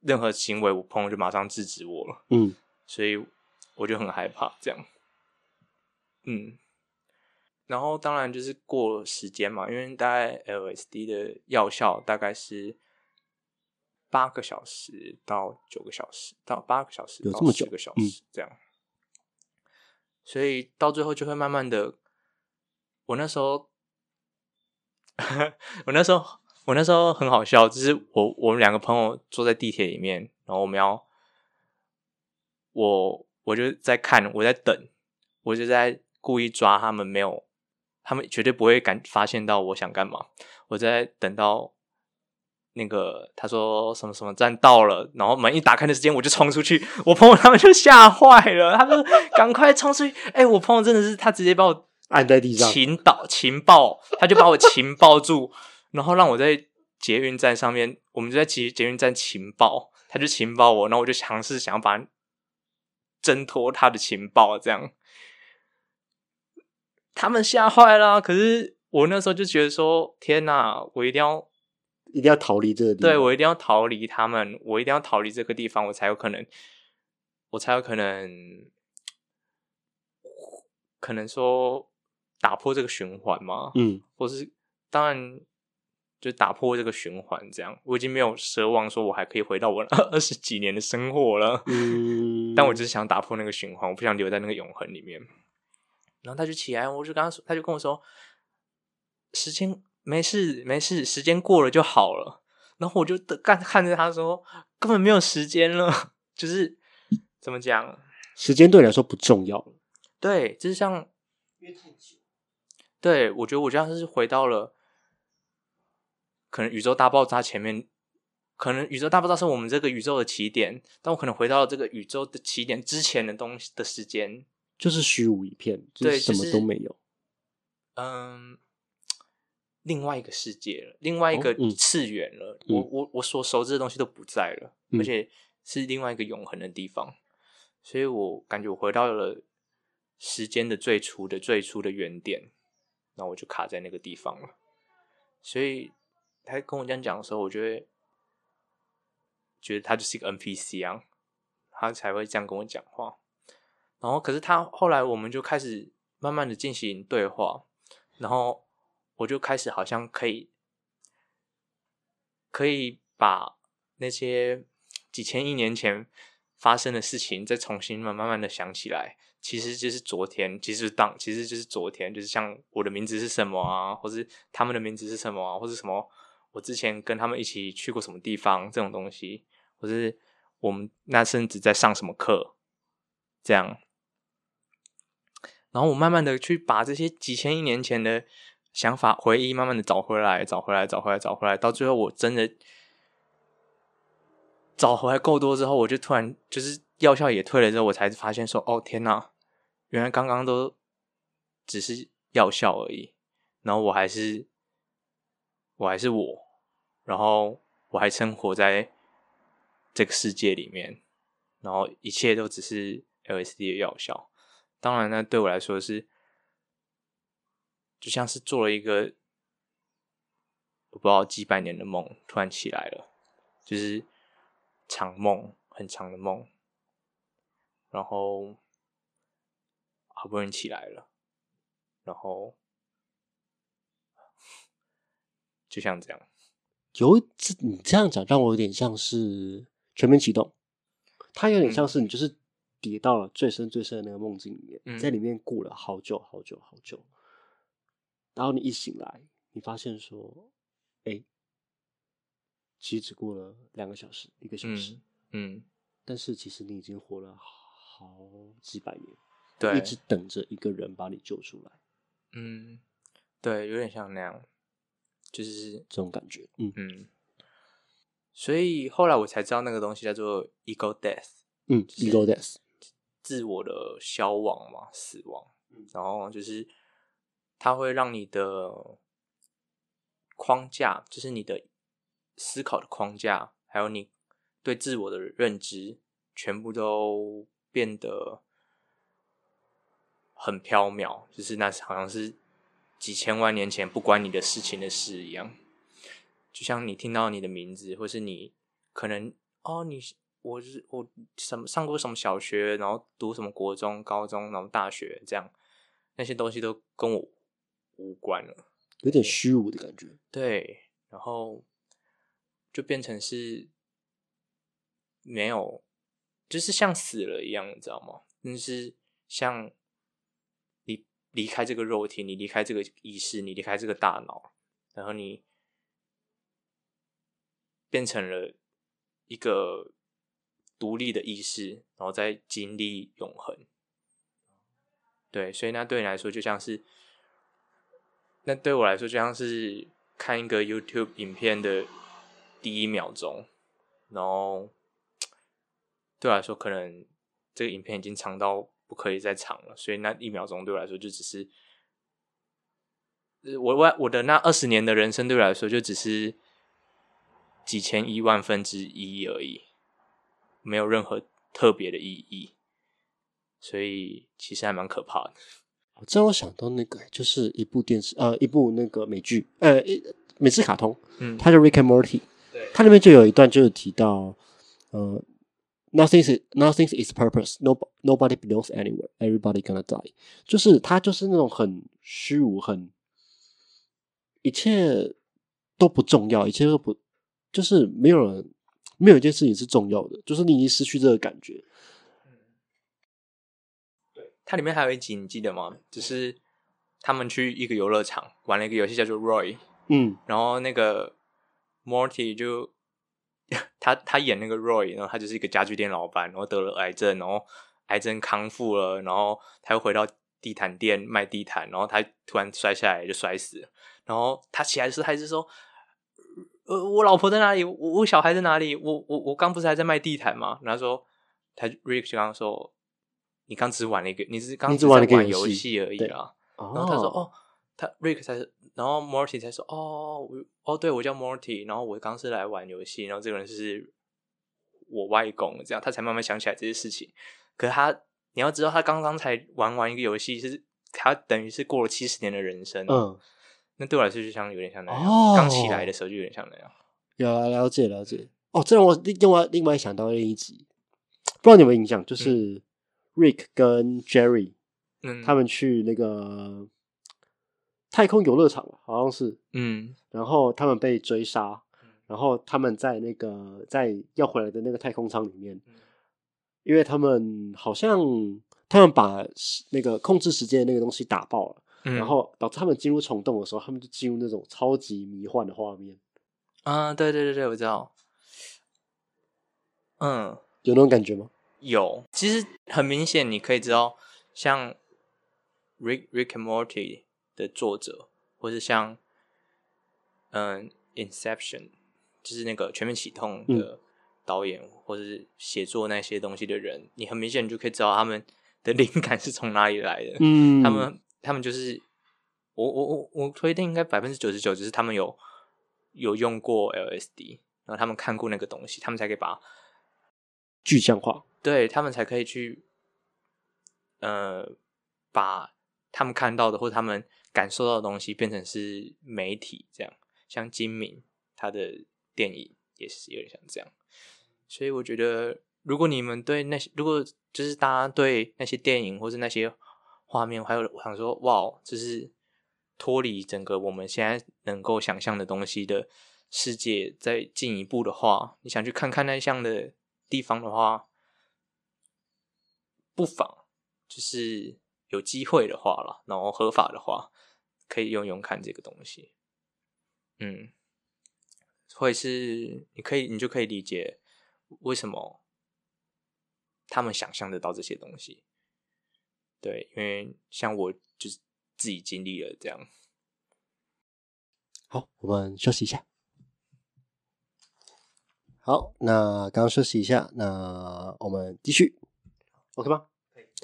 任何行为，我朋友就马上制止我了，嗯，所以我就很害怕这样。嗯，然后当然就是过时间嘛，因为大概 LSD 的药效大概是八个小时到九个小时，到八个小时到有这么久10个小嗯时这样。所以到最后就会慢慢的，我那时候，[LAUGHS] 我那时候，我那时候很好笑，就是我我们两个朋友坐在地铁里面，然后我们要，我我就在看，我在等，我就在故意抓他们，没有，他们绝对不会感发现到我想干嘛，我在等到。那个他说什么什么站到了，然后门一打开的时间，我就冲出去，我朋友他们就吓坏了，他们赶快冲出去。哎、我朋友真的是他直接把我按在地上，擒倒擒抱，他就把我擒抱住，然后让我在捷运站上面，我们就在捷捷运站情报，他就情报我，然后我就尝试想要把挣脱他的情报，这样他们吓坏了。可是我那时候就觉得说，天哪，我一定要一定要逃离这个地方。对我一定要逃离他们，我一定要逃离这个地方，我才有可能，我才有可能，可能说打破这个循环嘛，嗯，或是当然就打破这个循环，这样我已经没有奢望说我还可以回到我 [LAUGHS] 二十几年的生活了，嗯，但我只是想打破那个循环，我不想留在那个永恒里面。然后他就起来，我就跟他说，他就跟我说，时间没事没事，时间过了就好了。然后我就干看看着他说，根本没有时间了，[LAUGHS] 就是怎么讲？时间对你来说不重要了。对，就是像，对我觉得我这样是回到了可能宇宙大爆炸前面，可能宇宙大爆炸是我们这个宇宙的起点，但我可能回到了这个宇宙的起点之前的东西的时间，就是虚无一片，就是什么都没有。嗯，另外一个世界了，另外一个次元了。嗯我我我所熟知的东西都不在了，嗯而且是另外一个永恒的地方，所以我感觉我回到了时间的最初的最初的原点，那我就卡在那个地方了。所以他跟我这样讲的时候，我就会觉得他就是一个 NPC 啊，他才会这样跟我讲话。然后，可是他后来我们就开始慢慢的进行对话，然后我就开始好像可以可以把那些几千亿年前发生的事情再重新慢慢慢的想起来，其实就是昨天，其实当其实就是昨天，就是像我的名字是什么啊，或是他们的名字是什么啊，或是什么我之前跟他们一起去过什么地方这种东西，或是我们那甚至在上什么课，这样。然后我慢慢的去把这些几千亿年前的想法、回忆，慢慢的找回来，找回来，找回来，找回来，到最后我真的找回来够多之后，我就突然就是药效也退了之后，我才发现说，哦天呐，原来刚刚都只是药效而已，然后我还是我还是我，然后我还生活在这个世界里面，然后一切都只是 LSD 的药效。当然呢，对我来说是就像是做了一个我不知道几百年的梦，突然起来了。就是长梦，很长的梦，然后好不容易起来了，然后 [LAUGHS] 就像这样，有这你这样讲，让我有点像是全面启动，它有点像是你就是跌到了最深最深的那个梦境里面，嗯。在里面过了好久好久好久，然后你一醒来，你发现说，哎，其实只过了两个小时，一个小时，嗯。嗯，但是其实你已经活了好几百年，对，一直等着一个人把你救出来，嗯，对，有点像那样，就是这种感觉，嗯。嗯，所以后来我才知道那个东西叫做 ego death，嗯，ego death，自我的消亡嘛，死亡嗯，然后就是它会让你的框架，就是你的思考的框架，还有你对自我的认知，全部都变得很缥缈，就是那好像是几千万年前不关你的事情的事一样。就像你听到你的名字，或是你可能哦，你我是我什么上过什么小学，然后读什么国中、高中，然后大学这样，那些东西都跟我无关了。有点虚无的感觉，对，然后就变成是没有，就是像死了一样，你知道吗？就是像离离开这个肉体，你离开这个意识，你离开这个大脑，然后你变成了一个独立的意识，然后再经历永恒。对，所以那对你来说就像是，那对我来说就像是看一个 YouTube 影片的第一秒钟，然后对我来说，可能这个影片已经长到不可以再长了，所以那一秒钟对我来说就只是，我我我的那二十年的人生对我来说就只是几千亿万分之一而已，没有任何特别的意义，所以其实还蛮可怕的。哦这让我想到那个，就是一部电视，呃，一部那个美剧，呃，美式卡通，嗯，它叫《Rick and Morty》，对，它里面就有一段就是提到，呃，nothing is nothing is purpose, no nobody belongs anywhere, everybody gonna die，就是它就是那种很虚无，很一切都不重要，一切都不就是没有人没有一件事情是重要的，就是你已经失去这个感觉，它里面还有一集你记得吗？就是他们去一个游乐场玩了一个游戏叫做 Roy，嗯然后那个 Morty 就他他演那个 Roy，然后他就是一个家具店老板，然后得了癌症，然后癌症康复了，然后他又回到地毯店卖地毯，然后他突然摔下来就摔死了，然后他起来的时候还是说。呃，我老婆在哪里？我我小孩在哪里？我我我刚不是还在卖地毯吗？然后他说，他 Rick 就刚刚说，你刚只玩了一个，你是刚只是你只玩了一个玩游游戏而已啦。哦然后他说：“哦，他 Rick 才是，然后 Morty 才说：哦，我哦，对我叫 Morty，然后我刚是来玩游戏，然后这个人是我外公，这样他才慢慢想起来这些事情。可是他，你要知道，他刚刚才玩完一个游戏，是他等于是过了七十年的人生。嗯，那对我来说就像有点像那样，哦刚起来的时候就有点像那样。有啊，了解了解。哦，这让我另另外另外想到另一集，不知道你有没有印象，就是 Rick 跟 Jerry 嗯，他们去那个太空游乐场了，好像是，嗯。然后他们被追杀，然后他们在那个在要回来的那个太空舱里面，因为他们好像他们把那个控制时间的那个东西打爆了，嗯，然后导致他们进入虫洞的时候，他们就进入那种超级迷幻的画面，啊，对对对对，我知道。嗯，有那种感觉吗？有，其实很明显，你可以知道，像 Rick Rick and Morty 的作者，或是像嗯 Inception，就是那个全面启动的导演，或者是写作那些东西的人，你很明显你就可以知道他们的灵感是从哪里来的。嗯，他们他们就是我我我我推定应该百分之九十九，就是他们有有用过 LSD，然后他们看过那个东西，他们才可以把具象化，对他们才可以去，呃，把他们看到的或者他们感受到的东西变成是媒体，这样像金敏他的电影《也是有点像这样。所以我觉得，如果你们对那些，如果就是大家对那些电影或是那些画面，还有我想说，哇，就是脱离整个我们现在能够想象的东西的世界再进一步的话，你想去看看那项的地方的话，不妨就是有机会的话了，然后合法的话，可以用用看这个东西。嗯，会是你可以，你就可以理解为什么他们想象得到这些东西。对，因为像我就是自己经历了这样。好，我们休息一下。好，那刚休息一下，那我们继续，OK 吗？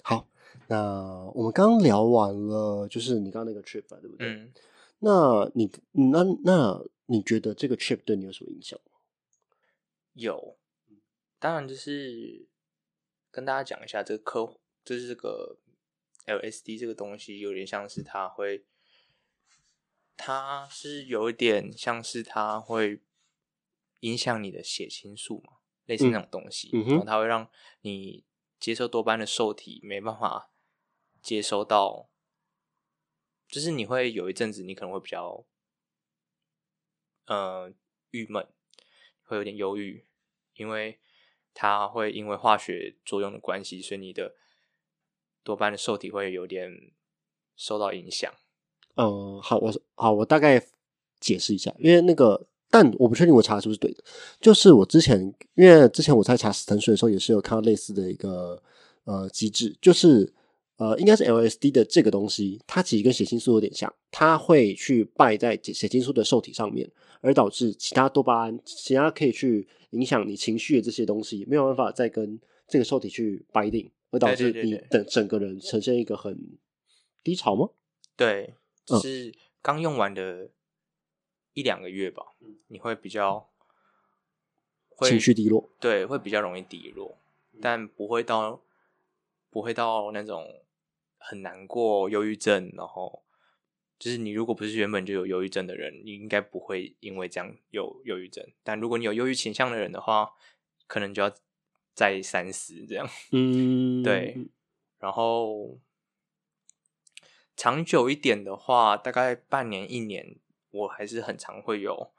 好，那我们刚聊完了，就是你刚刚那个 trip 吧，对不对？嗯，那你那那你觉得这个 trip 对你有什么影响吗？有，当然就是跟大家讲一下这个科，就是这个 LSD 这个东西，有点像是它会，它是有一点像是它会影响你的血清素嘛，类似那种东西，然后它会让你接受多巴胺的受体没办法接收到，就是你会有一阵子你可能会比较呃郁闷，会有点忧郁，因为它会因为化学作用的关系，所以你的多巴胺的受体会有点受到影响。嗯，好，我好，我大概解释一下，因为那个，但我不确定我查的是不是对的。就是我之前，因为之前我在查死藤水的时候，也是有看到类似的一个呃机制，就是呃，应该是 LSD 的这个东西，它其实跟血清素有点像，它会去败在血清素的受体上面，而导致其他多巴胺、其他可以去影响你情绪的这些东西没有办法再跟这个受体去 binding，而导致你对对对对整整个人呈现一个很低潮吗？对，嗯是刚用完的一两个月吧，你会比较会情绪低落。对，会比较容易低落，但不会到不会到那种很难过、忧郁症，然后就是你如果不是原本就有忧郁症的人，你应该不会因为这样有忧郁症。但如果你有忧郁倾向的人的话，可能就要再三思这样。嗯，[LAUGHS] 对，然后长久一点的话，大概半年一年，我还是很常会有，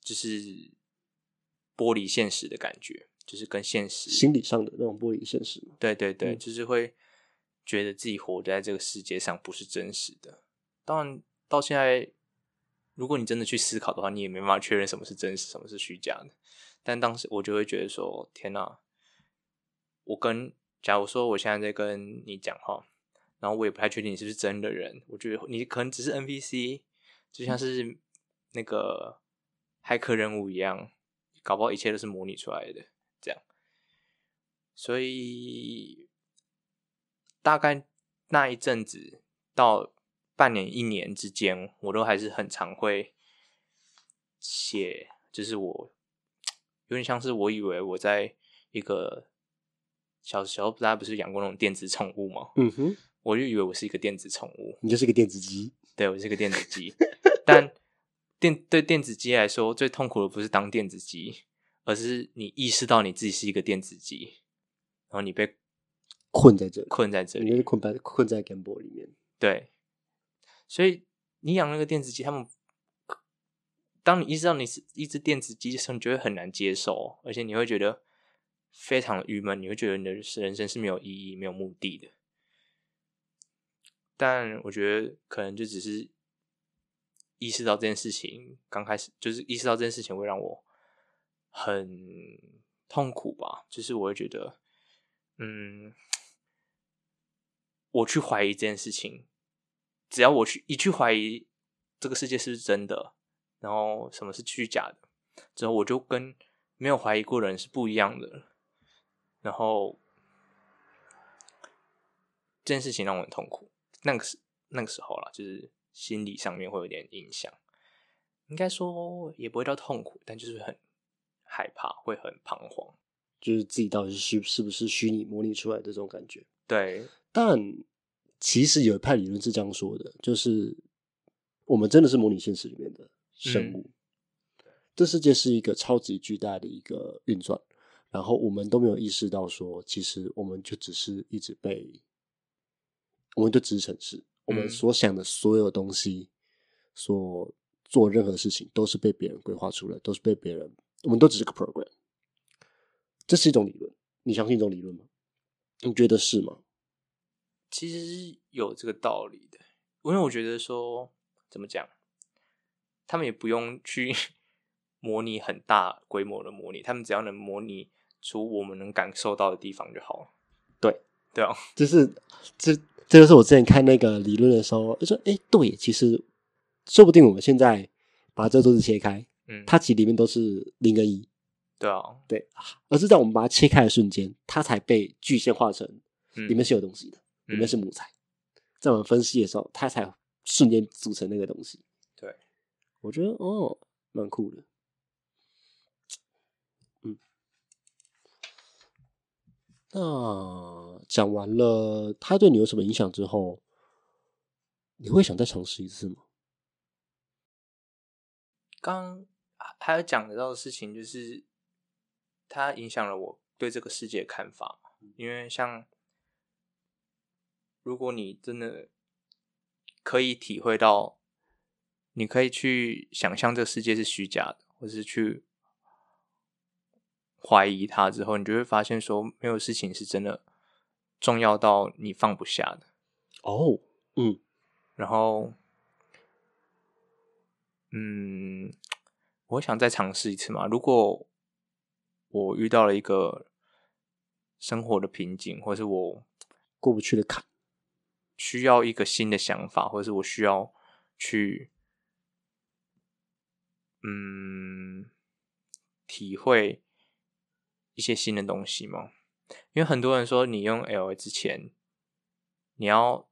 就是剥离现实的感觉，就是跟现实心理上的那种剥离现实嘛。对对对，嗯就是会觉得自己活在这个世界上不是真实的。当然，到现在，如果你真的去思考的话，你也没办法确认什么是真实，什么是虚假的。但当时我就会觉得说：“天哪！我跟假如说我现在在跟你讲话，然后我也不太确定你是不是真的人，我觉得你可能只是 NPC，就像是那个骇客任务一样，搞不好一切都是模拟出来的，这样。所以大概那一阵子到半年一年之间，我都还是很常会写，就是我有点像是我以为我在一个小时候，大家不是养过那种电子宠物吗？嗯哼，我就以为我是一个电子宠物，你就是个电子鸡。对我是个电子鸡，但电对电子鸡来说，最痛苦的不是当电子鸡，而是你意识到你自己是一个电子鸡，然后你被困在这里，困在这里你就是。困在困在 Game Boy 里面。对，所以你养那个电子鸡，他们当你意识到你是一只电子鸡的时候，你就会很难接受，而且你会觉得非常的郁闷，你会觉得你的人生是没有意义、没有目的的。但我觉得可能就只是意识到这件事情，刚开始就是意识到这件事情会让我很痛苦吧，就是我会觉得，嗯，我去怀疑这件事情，只要我去一去怀疑这个世界是不是真的，然后什么是虚假的，之后我就跟没有怀疑过的人是不一样的。然后这件事情让我很痛苦。那个时那个时候啦，就是心理上面会有点影响。应该说也不会到痛苦，但就是很害怕，会很彷徨。就是自己到底是虚是不是虚拟模拟出来的这种感觉。对，但其实有一派理论是这样说的，就是我们真的是模拟现实里面的生物，这世界是一个超级巨大的一个运转，然后我们都没有意识到说，其实我们就只是一直被，我们就只是城市，我们嗯所想的所有东西，所做任何事情都是被别人规划出来，都是被别人，我们都只是个 program。这是一种理论，你相信这种理论吗？你觉得是吗？其实是有这个道理的，因为我觉得说怎么讲，他们也不用去 [LAUGHS] 模拟很大规模的模拟，他们只要能模拟出我们能感受到的地方就好了。对，对啊，就是这这就是我之前看那个理论的时候，就说，哎，对，其实说不定我们现在把这桌子切开，嗯，它其实里面都是零跟一，对啊，对，而是在我们把它切开的瞬间，它才被具现化成嗯。里面是有东西的，里面是木材，在我们分析的时候，它才瞬间组成那个东西。对，我觉得哦，蛮酷的。嗯，那讲完了它对你有什么影响之后，你会想再尝试一次吗？刚还还有讲得到的事情，就是它影响了我对这个世界的看法。因为像如果你真的可以体会到，你可以去想象这个世界是虚假的，或是去怀疑它之后，你就会发现说，没有事情是真的重要到你放不下的。哦，嗯，然后，嗯，我想再尝试一次嘛。如果我遇到了一个生活的瓶颈，或是我过不去的坎。需要一个新的想法，或者是我需要去，嗯，体会一些新的东西嘛。因为很多人说，你用 L A 之前，你要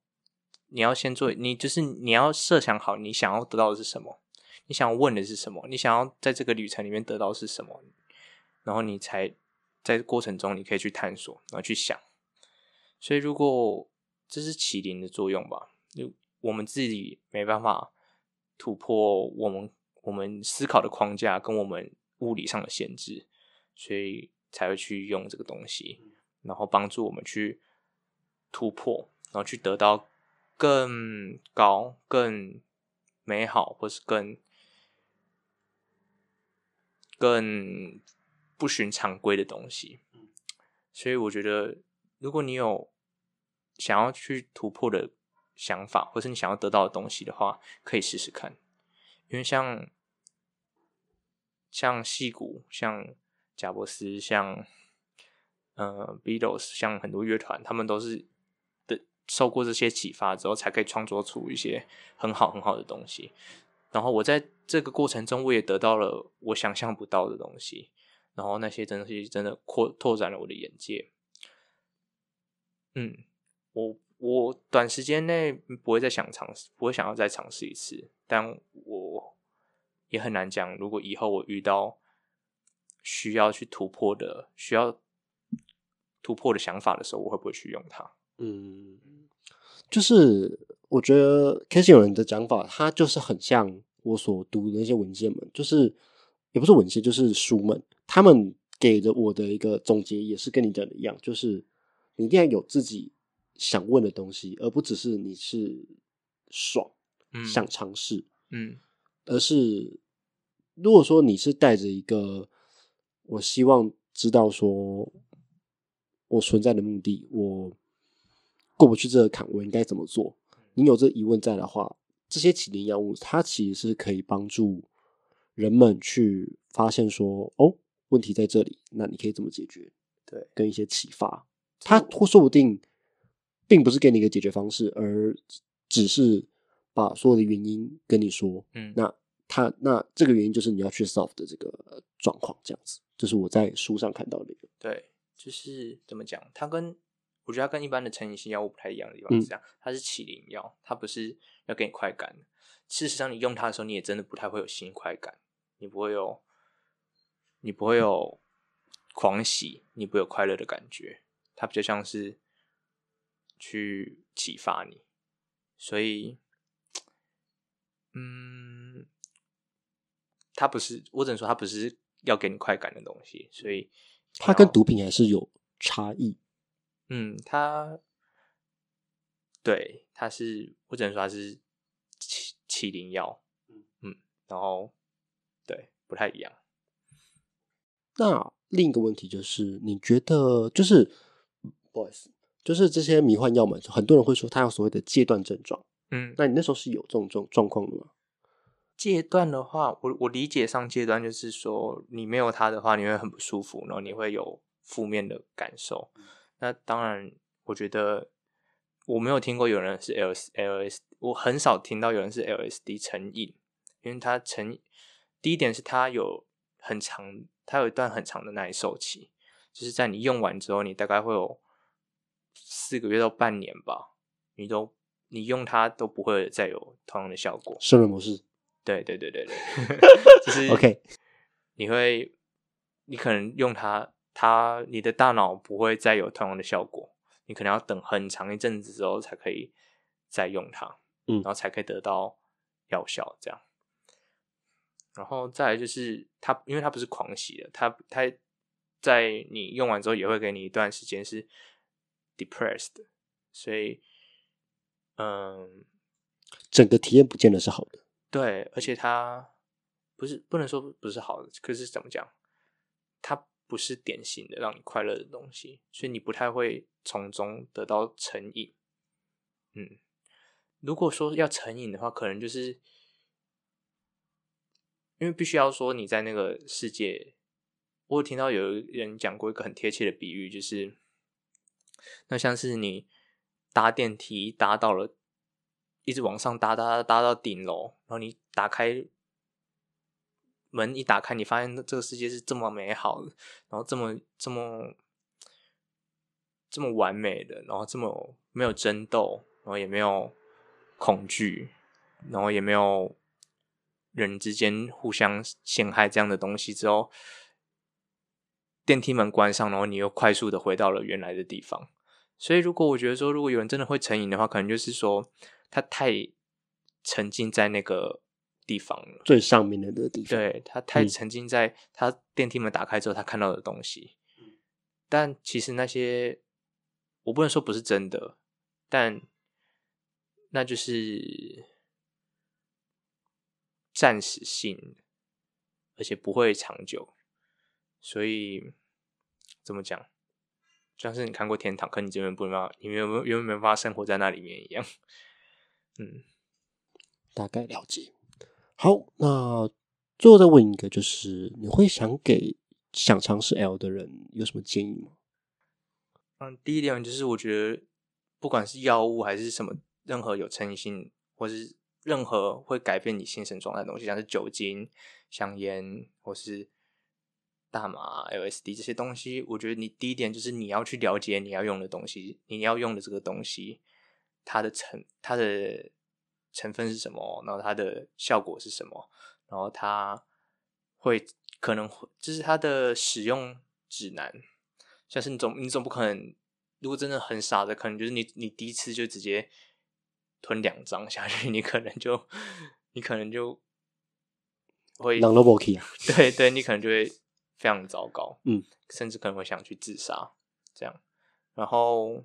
你要先做，你就是你要设想好你想要得到的是什么，你想要问的是什么，你想要在这个旅程里面得到是什么，然后你才在过程中你可以去探索，然后去想。所以如果这是麒麟的作用吧，就我们自己没办法突破我们我们思考的框架跟我们物理上的限制，所以才会去用这个东西，然后帮助我们去突破，然后去得到更高、更美好，或是更更不寻常规的东西。所以我觉得，如果你有想要去突破的想法，或是你想要得到的东西的话，可以试试看。因为像像戏骨、像贾伯斯、像呃 Beatles、像很多乐团，他们都是的受过这些启发之后，才可以创作出一些很好很好的东西。然后我在这个过程中，我也得到了我想象不到的东西。然后那些东西真的扩拓展了我的眼界。嗯，我我短时间内不会再想尝试，不会想要再尝试一次。但我也很难讲，如果以后我遇到需要去突破的、需要突破的想法的时候，我会不会去用它？嗯，就是我觉得 C 有人的讲法，他就是很像我所读的那些文件们，就是也不是文献，就是书们，他们给的我的一个总结也是跟你讲的一样，就是你一定要有自己想问的东西，而不只是你是爽、嗯想尝试，嗯而是如果说你是带着一个我希望知道说我存在的目的，我过不去这个坎，我应该怎么做？你有这疑问在的话，这些起灵药物它其实是可以帮助人们去发现说，哦，问题在这里，那你可以怎么解决？对，跟一些启发，它或说不定并不是给你一个解决方式，而只是把所有的原因跟你说，嗯，那他那这个原因就是你要去 solve 的这个呃状况，这样子，这是我在书上看到的一个。对，就是怎么讲，它跟我觉得它跟一般的成瘾性药物不太一样的地方嗯是这样，它是起灵药，它不是要给你快感的。事实上，你用它的时候，你也真的不太会有新快感，你不会有，你不会有狂喜，你不会有快乐的感觉，它比较像是去启发你。所以，嗯，它它不是，我只能说它不是要给你快感的东西，所以它跟毒品还是有差异。嗯，它对它是，我只能说它是起起灵药，嗯，然后对不太一样。那另一个问题就是，你觉得就是不好意思，就是这些迷幻药嘛，很多人会说它有所谓的戒断症状。嗯，那你那时候是有这种状状况的吗？戒断的话，我我理解上戒断就是说，你没有它的话，你会很不舒服，然后你会有负面的感受。那当然，我觉得我没有听过有人是 L L S，我很少听到有人是 L S D 成瘾，因为它成第一点是它有很长，它有一段很长的耐受期，就是在你用完之后，你大概会有四个月到半年吧，你都你用它都不会再有同样的效果。圣人模式对对对对对，就是 [LAUGHS] OK 你会，你可能用它，它你的大脑不会再有同样的效果，你可能要等很长一阵子之后才可以再用它，嗯然后才可以得到药效这样。然后再来就是它，因为它不是狂喜的，它它在你用完之后也会给你一段时间是 depressed，的所以嗯。整个体验不见得是好的。对，而且它不是不能说不是好的，可是怎么讲？它不是典型的让你快乐的东西，所以你不太会从中得到成瘾。嗯，如果说要成瘾的话，可能就是因为必须要说你在那个世界。我有听到有人讲过一个很贴切的比喻，就是那像是你搭电梯搭到了。一直往上搭，搭搭到顶楼，然后你打开门，一打开，你发现这个世界是这么美好的，然后这么这么这么完美的，然后这么没有争斗，然后也没有恐惧，然后也没有人之间互相陷害这样的东西之后，电梯门关上，然后你又快速的回到了原来的地方。所以，如果我觉得说，如果有人真的会成瘾的话，可能就是说。他太沉浸在那个地方了，最上面的那个地方。对他太沉浸在他电梯门打开之后他看到的东西，但其实那些我不能说不是真的，但那就是暂时性，而且不会长久。所以怎么讲，就像是你看过天堂，可你这边不能你没有没有没有办法生活在那里面一样。嗯，大概了解。好，那最后再问一个，就是你会想给想尝试 L 的人有什么建议吗？嗯，第一点就是我觉得，不管是药物还是什么，任何有成瘾性或是任何会改变你精神状态的东西，像是酒精、香烟或是大麻、LSD 这些东西，我觉得你第一点就是你要去了解你要用的东西，你要用的这个东西。它的成它的成分是什么？然后它的效果是什么？然后它会可能会就是它的使用指南，像是你总你总不可能，如果真的很傻的，可能就是你你第一次就直接吞两张下去，你可能就 [LAUGHS] 你可能就会狼都不啊，[LAUGHS] 对对，你可能就会非常糟糕，嗯，甚至可能会想去自杀这样，然后。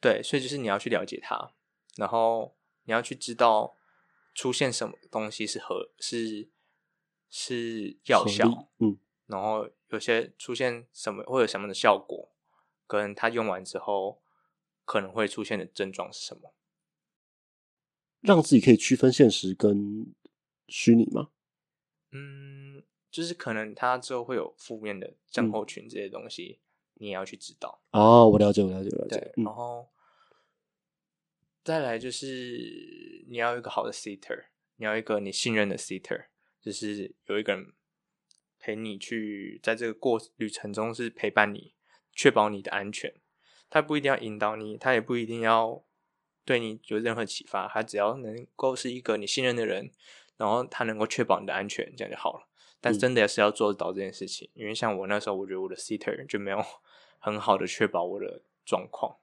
对，所以就是你要去了解它，然后你要去知道出现什么东西是合是是药效，嗯，然后有些出现什么会有什么的效果，跟它用完之后可能会出现的症状是什么，让自己可以区分现实跟虚拟吗？嗯，就是可能他之后会有负面的症候群这些东西，你也要去知道。哦，我了解，我了解，我了解。对，然后再来就是你要有一个好的 sitter，你要一个你信任的 sitter，就是有一个人陪你去在这个过旅程中是陪伴你，确保你的安全。他不一定要引导你，他也不一定要对你有任何启发，他只要能够是一个你信任的人，然后他能够确保你的安全，这样就好了。但真的也是要做到这件事情，因为像我那时候，我觉得我的 sitter 就没有 [LAUGHS] 很好的确保我的状况。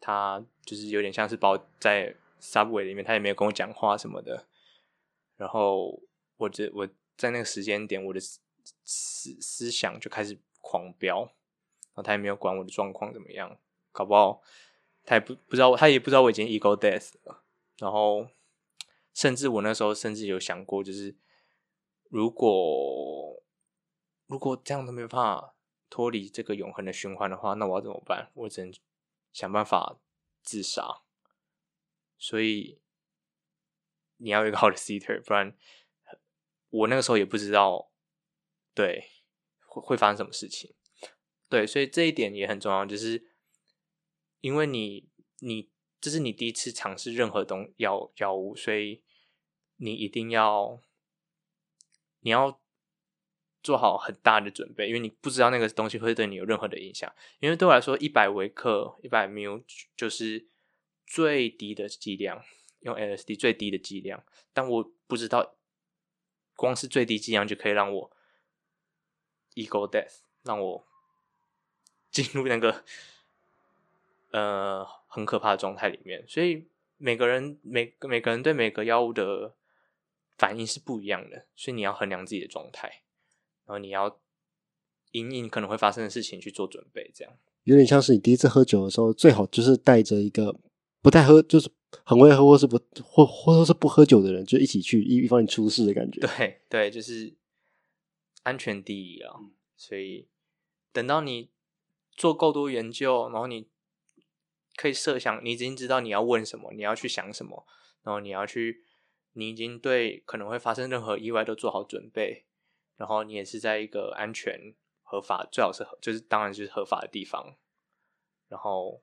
他就是有点像是把我在 subway 里面，他也没有跟我讲话什么的。然后我这我在那个时间点，我的思思思想就开始狂飙，然后他也没有管我的状况怎么样，搞不好他也不不知道，他也不知道我已经 ego death 了，然后甚至我那时候甚至有想过，就是如果如果这样都没办法脱离这个永恒的循环的话，那我要怎么办？我只能想办法自杀。所以你要一个好的 seater，不然我那个时候也不知道，对会会发生什么事情。对，所以这一点也很重要，就是因为你你这是你第一次尝试任何东药药物，所以你一定要你要做好很大的准备，因为你不知道那个东西会对你有任何的影响。因为对我来说，一百微克一百 ml 就是最低的剂量，用 LSD 最低的剂量，但我不知道光是最低剂量就可以让我 ego death，让我 [LAUGHS] 进入那个呃很可怕的状态里面。所以每个人每每个人对每个药物的反应是不一样的，所以你要衡量自己的状态，然后你要隐隐可能会发生的事情去做准备，这样。有点像是你第一次喝酒的时候，最好就是带着一个不太喝，就是很会喝或是不或或者是不喝酒的人，就一起去，以防你出事的感觉。对对，就是安全第一啊。所以等到你做够多研究，然后你可以设想，你已经知道你要问什么，你要去想什么，然后你要去，你已经对可能会发生任何意外都做好准备，然后你也是在一个安全、合法，最好是合，就是当然就是合法的地方，然后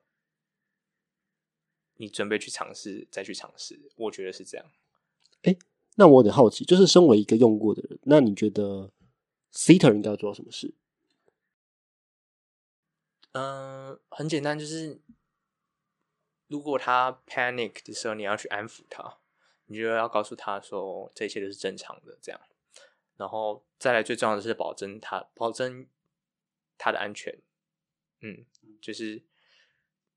你准备去尝试，再去尝试，我觉得是这样。哎那我有点好奇，就是身为一个用过的人，那你觉得 Seater 应该要做什么事？嗯，很简单，就是如果他 panic 的时候，你要去安抚他，你就要告诉他说这一切都是正常的，这样。然后再来最重要的是保证他保证他的安全，嗯，就是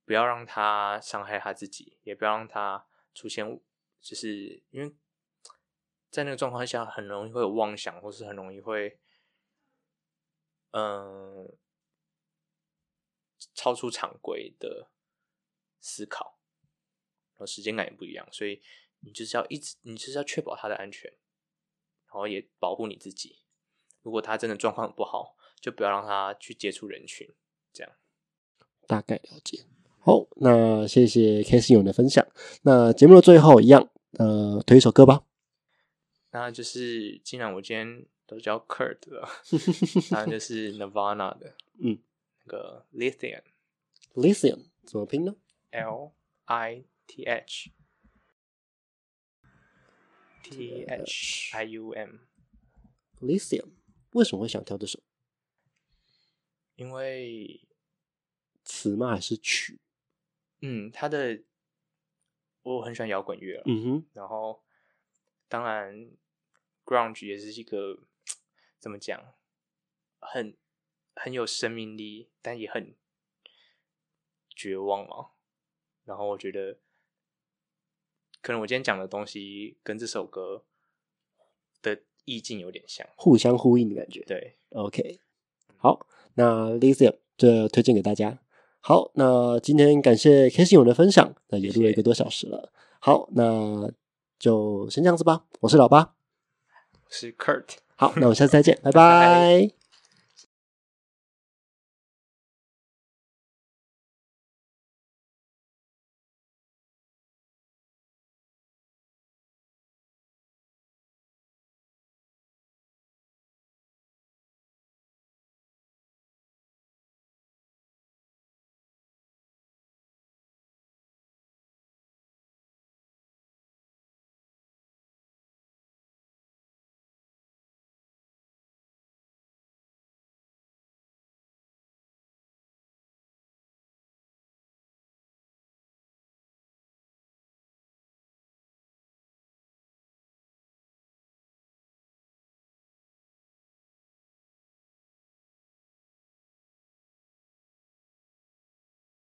不要让他伤害他自己，也不要让他出现，就是因为在那个状况下很容易会有妄想，或是很容易会，嗯。超出常规的思考，然后时间感也不一样，所以你就是要一直，你就是要确保他的安全，然后也保护你自己。如果他真的状况不好，就不要让他去接触人群，这样。大概了解。好，那谢谢 K 信勇的分享。那节目的最后一样，呃，推一首歌吧。那就是既然我今天都叫 Kurt 了，[LAUGHS] 那就是 Nirvana 的，嗯，那个 Lithium。Lithium 怎么拼呢 L I T H T H I U M，？Lithium 为什么会想挑这首因为词嘛？还是曲？嗯，他的我很喜欢摇滚乐，嗯哼，然后当然 grunge 也是一个怎么讲，很很有生命力，但也很绝望嘛。然后我觉得，可能我今天讲的东西跟这首歌的意境有点像。互相呼应的感觉。对，OK，好，那 Lithium 这推荐给大家。好，那今天感谢 K 信勇的分享，那也录了一个多小时了。好，那就先这样子吧。我是老八，我是 Kurt。好，那我们下次再见，拜拜拜